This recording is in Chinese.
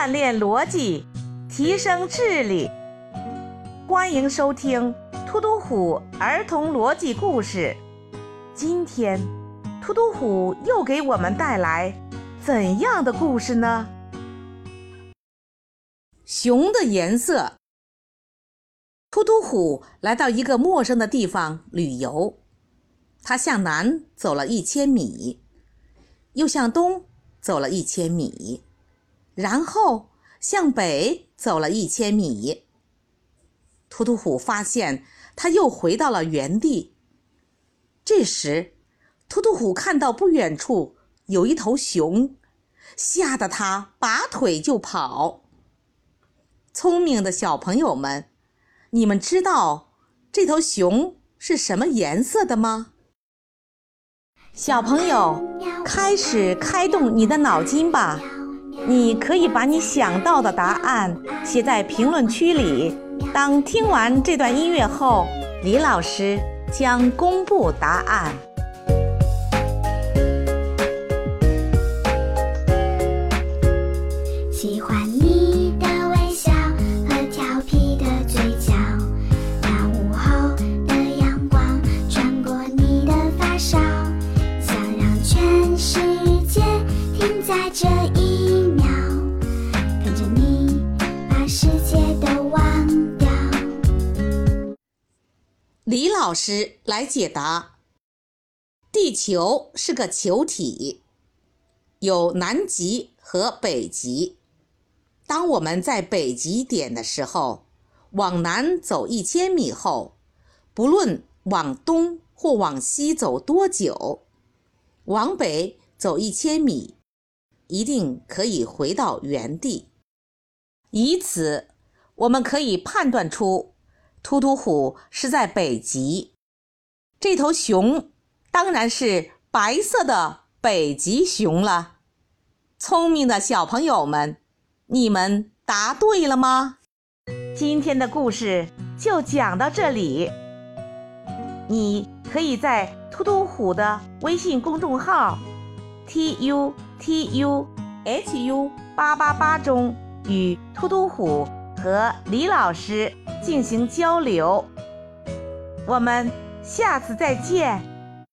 锻炼逻辑，提升智力。欢迎收听《突突虎儿童逻辑故事》。今天，突突虎又给我们带来怎样的故事呢？熊的颜色。突突虎来到一个陌生的地方旅游，他向南走了一千米，又向东走了一千米，然后向北走了一千米。突突虎发现他又回到了原地。这时，突突虎看到不远处有一头熊，吓得他拔腿就跑。聪明的小朋友们，你们知道这头熊是什么颜色的吗？小朋友，开始开动你的脑筋吧！你可以把你想到的答案写在评论区里。当听完这段音乐后，李老师将公布答案。喜欢李老师来解答：地球是个球体，有南极和北极。当我们在北极点的时候，往南走一千米后，不论往东或往西走多久，往北走一千米，一定可以回到原地。以此，我们可以判断出，突突虎是在北极，这头熊当然是白色的北极熊了。聪明的小朋友们。你们答对了吗？今天的故事就讲到这里。你可以在突突虎的微信公众号 t u t u h u 八八八中与突突虎和李老师进行交流。我们下次再见。